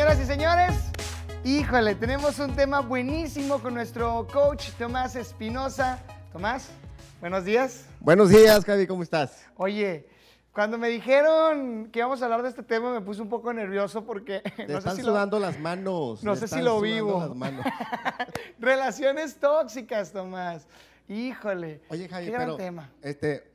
Señoras y señores, híjole, tenemos un tema buenísimo con nuestro coach Tomás Espinosa. Tomás, buenos días. Buenos días, Javi, ¿cómo estás? Oye, cuando me dijeron que íbamos a hablar de este tema me puse un poco nervioso porque Te no sé están si sudando las manos. no sé si lo vivo. las manos. Relaciones tóxicas, Tomás. Híjole. Oye, Javi, qué gran pero tema. este,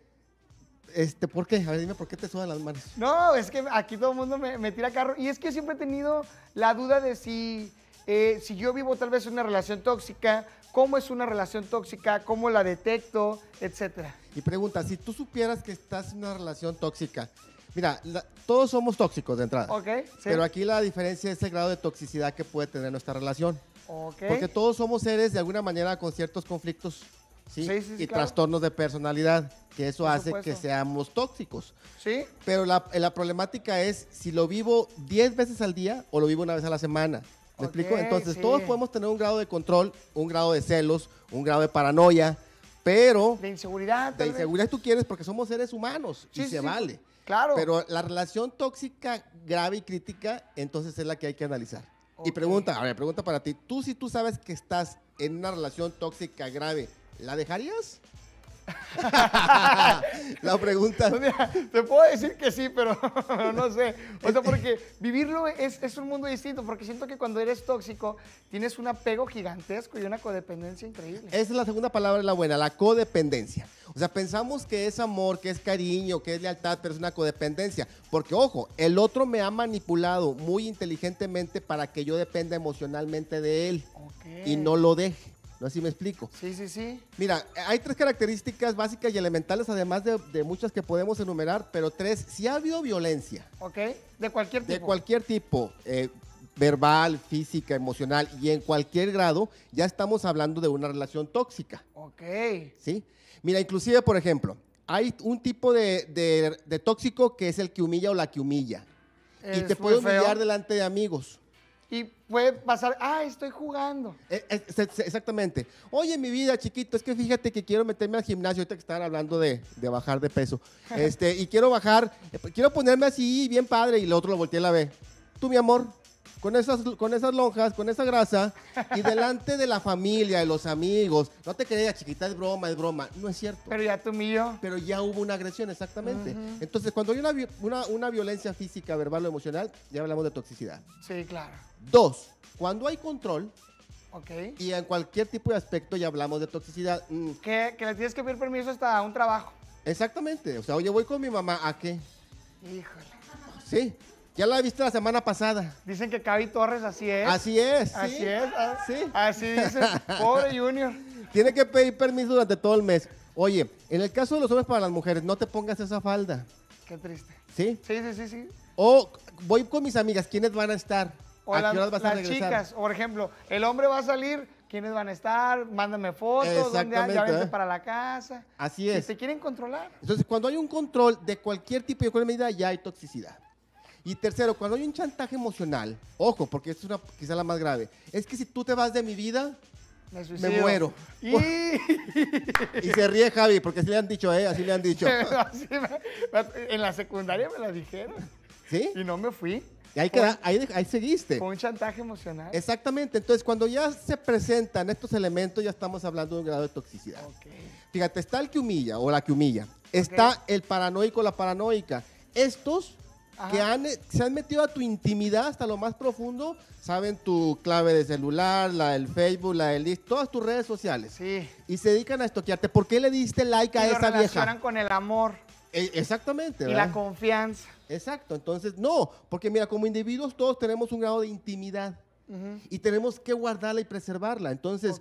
este, ¿por qué? A ver, dime, ¿por qué te sudan las manos? No, es que aquí todo el mundo me, me tira carro. Y es que siempre he tenido la duda de si, eh, si yo vivo tal vez una relación tóxica, cómo es una relación tóxica, cómo la detecto, etcétera. Y pregunta, si tú supieras que estás en una relación tóxica, mira, la- todos somos tóxicos de entrada. ¿Ok? Sí. Pero aquí la diferencia es el grado de toxicidad que puede tener nuestra relación. Ok. Porque todos somos seres de alguna manera con ciertos conflictos ¿sí? Sí, sí, y claro. trastornos de personalidad, que eso Por hace que seamos tóxicos. ¿Sí? Pero la, la problemática es si lo vivo 10 veces al día o lo vivo una vez a la semana. ¿Me explico? Entonces, todos podemos tener un grado de control, un grado de celos, un grado de paranoia, pero De inseguridad. de vez. inseguridad tú quieres porque somos seres humanos y se vale. Claro. Pero la relación tóxica grave y crítica, entonces es la que hay que analizar. Y pregunta, a ver, pregunta para ti. Tú si tú sabes que estás en una relación tóxica grave, ¿la dejarías? la pregunta. O sea, te puedo decir que sí, pero, no sé. O sea, porque vivirlo es, es un mundo distinto, porque siento que cuando eres tóxico tienes un apego gigantesco y una codependencia increíble. Esa es la segunda palabra, la buena, la codependencia. O sea, pensamos que es amor, que es cariño, que es lealtad, pero es una codependencia. Porque, ojo, el otro me ha manipulado muy inteligentemente para que yo dependa emocionalmente de él y no lo deje. ¿No así me explico? Sí, sí, sí. Mira, hay tres características básicas y elementales, además de, de muchas que podemos enumerar, pero tres, si ha habido violencia Ok. De cualquier tipo. de cualquier tipo, eh, verbal, física, emocional y en cualquier grado, ya estamos hablando de una relación tóxica. Ok. ¿sí? Mira, inclusive, por ejemplo, hay un tipo de, de- de tóxico que es el que humilla o la que humilla. y te puede feo. humillar delante de amigos. Y puede pasar, ah, estoy jugando. Eh, eh, se- se- exactamente. Oye, mi vida, chiquito, es que fíjate que quiero meterme al gimnasio, ahorita que estaban hablando de, de bajar de peso. Este, y quiero bajar, eh, quiero ponerme así, bien padre, y el otro lo volteé y la ve. Tú, mi amor, con esas, con esas lonjas, con esa grasa, y delante de la familia, de los amigos, no te creas, chiquita, es broma, es broma. No es cierto. Pero ya te humilló. pero ya hubo una agresión, exactamente. Entonces, cuando hay una, una, una violencia física, verbal o emocional, ya hablamos de toxicidad. Sí, claro. Dos, cuando hay control, Ok. y en cualquier tipo de aspecto ya hablamos de toxicidad. Mm, Que, que le tienes que pedir permiso hasta un trabajo. exactamente. O sea, oye, voy con mi mamá, ¿a qué? Híjole. Sí, ya la viste la semana pasada. Dicen que Cavi Torres así es. Así es. sí. Así es. ah, Sí. Así dice. Pobre Junior. Tiene que pedir permiso durante todo el mes. Oye, en el caso de los hombres para las mujeres, no te pongas esa falda. Qué triste. ¿Sí? Sí, sí, sí, sí. O voy con mis amigas, ¿quiénes van a estar? O ¿A las, qué horas vas a las regresar? chicas, por ejemplo, el hombre va a salir, ¿quiénes van a estar? Mándame fotos, ¿dónde andan? ya vente ¿eh? para la casa. Así Si es. te quieren controlar. Entonces, cuando hay un control de cualquier tipo y de cualquier medida, ya hay toxicidad. Y tercero, cuando hay un chantaje emocional, ojo, porque esto es una, quizá la más grave, es que si tú te vas de mi vida, Me, muero. Y... Y se ríe Javi, porque así le han dicho, ¿eh? Así le han dicho. En la secundaria me la dijeron ¿Sí? y no me fui. Y ahí, queda, ahí, ahí seguiste. Fue un chantaje emocional. Exactamente. Entonces, cuando ya se presentan estos elementos, ya estamos hablando de un grado de toxicidad. Fíjate, está el que humilla o la que humilla. Está el paranoico o la paranoica. Estos que han, se han metido a tu intimidad hasta lo más profundo, saben tu clave de celular, la del Facebook, la del todas tus redes sociales. Sí. Y se dedican a estoquearte. ¿Por qué le diste like a Y lo esa vieja? con el amor E- exactamente. y ¿verdad? la confianza. Exacto. Entonces, no, porque mira, como individuos todos tenemos un grado de intimidad y tenemos que guardarla y preservarla. Entonces,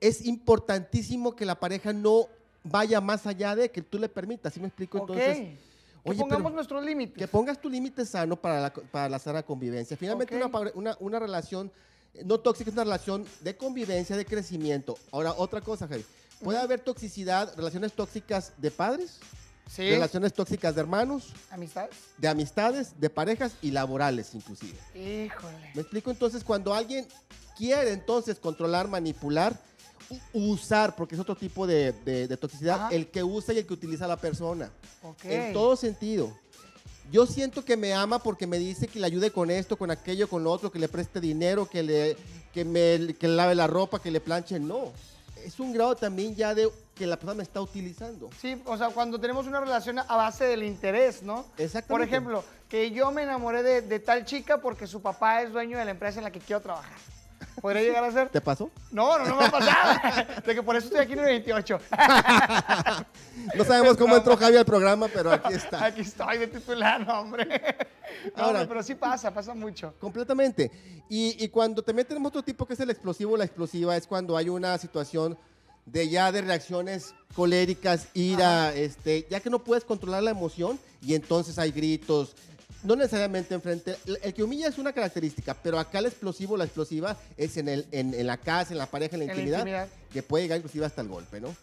es importantísimo que la pareja no vaya más allá de que tú le permitas. ¿Sí me explico? Ok. Entonces, oye, pongamos nuestros límites. que pongas tu límite sano para la, para la sana convivencia. Finalmente, una, una, una relación eh, no tóxica es una relación de convivencia, de crecimiento. Ahora, otra cosa, Javi. Puede haber toxicidad, relaciones tóxicas de padres, Sí. relaciones tóxicas de hermanos, Amistades. de amistades, de parejas y laborales inclusive. Híjole. ¿Me explico? Entonces, cuando alguien quiere entonces controlar, manipular, usar, porque es otro tipo de, de- de toxicidad, Ajá. el que usa y el que utiliza a la persona. Ok. En todo sentido. Yo siento que me ama porque me dice que le ayude con esto, con aquello, con lo otro, que le preste dinero, que le, que me que lave la ropa, que le planche. No. Es un grado también ya de que la persona me está utilizando. Sí, o sea, cuando tenemos una relación a base del interés, ¿no? Exactamente. Por ejemplo, que yo me enamoré de, de tal chica porque su papá es dueño de la empresa en la que quiero trabajar. ¿Podría llegar a ser? ¿Te pasó? No, no, no me ha pasado. De que por eso estoy aquí en el 28. No sabemos cómo entró Javi al programa, pero aquí está. Aquí estoy de titular, hombre. No, Ahora- pero sí pasa, pasa mucho. Completamente. Y, y cuando también tenemos otro tipo que es el explosivo, la explosiva es cuando hay una situación de ya de reacciones coléricas, ira, este, ya que no puedes controlar la emoción y entonces hay gritos. No necesariamente enfrente. El, que humilla es una característica, pero acá el explosivo, la explosiva es en, el, en, en la casa, en la pareja, en la En la intimidad, que puede llegar inclusive hasta el golpe, ¿no?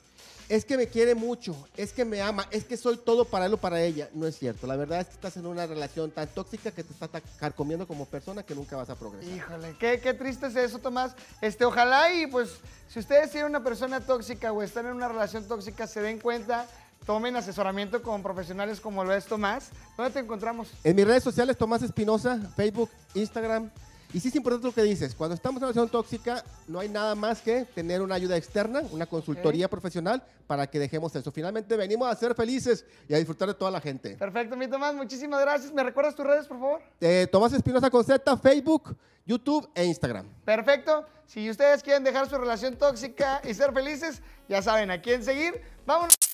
Es que me quiere mucho, es que me ama, es que soy todo para él o para ella. No es cierto. La verdad es que estás en una relación tan tóxica que te está carcomiendo como persona que nunca vas a progresar. Híjole, qué, qué triste es eso, Tomás. Este, ojalá y pues, si ustedes tienen una persona tóxica o están en una relación tóxica, se den cuenta, tomen asesoramiento con profesionales como lo es Tomás. ¿Dónde te encontramos? En mis redes sociales, Tomás Espinosa, Facebook, Instagram. Y sí es importante lo que dices. Cuando estamos en una relación tóxica, no hay nada más que tener una ayuda externa, una consultoría profesional para que dejemos eso. Finalmente venimos a ser felices y a disfrutar de toda la gente. Perfecto, mi Tomás, muchísimas gracias. ¿Me recuerdas tus redes, por favor? Eh, Tomás Espinosa con Z, Facebook, YouTube e Instagram. Perfecto. Si ustedes quieren dejar su relación tóxica y ser felices, ya saben a quién seguir. Vámonos.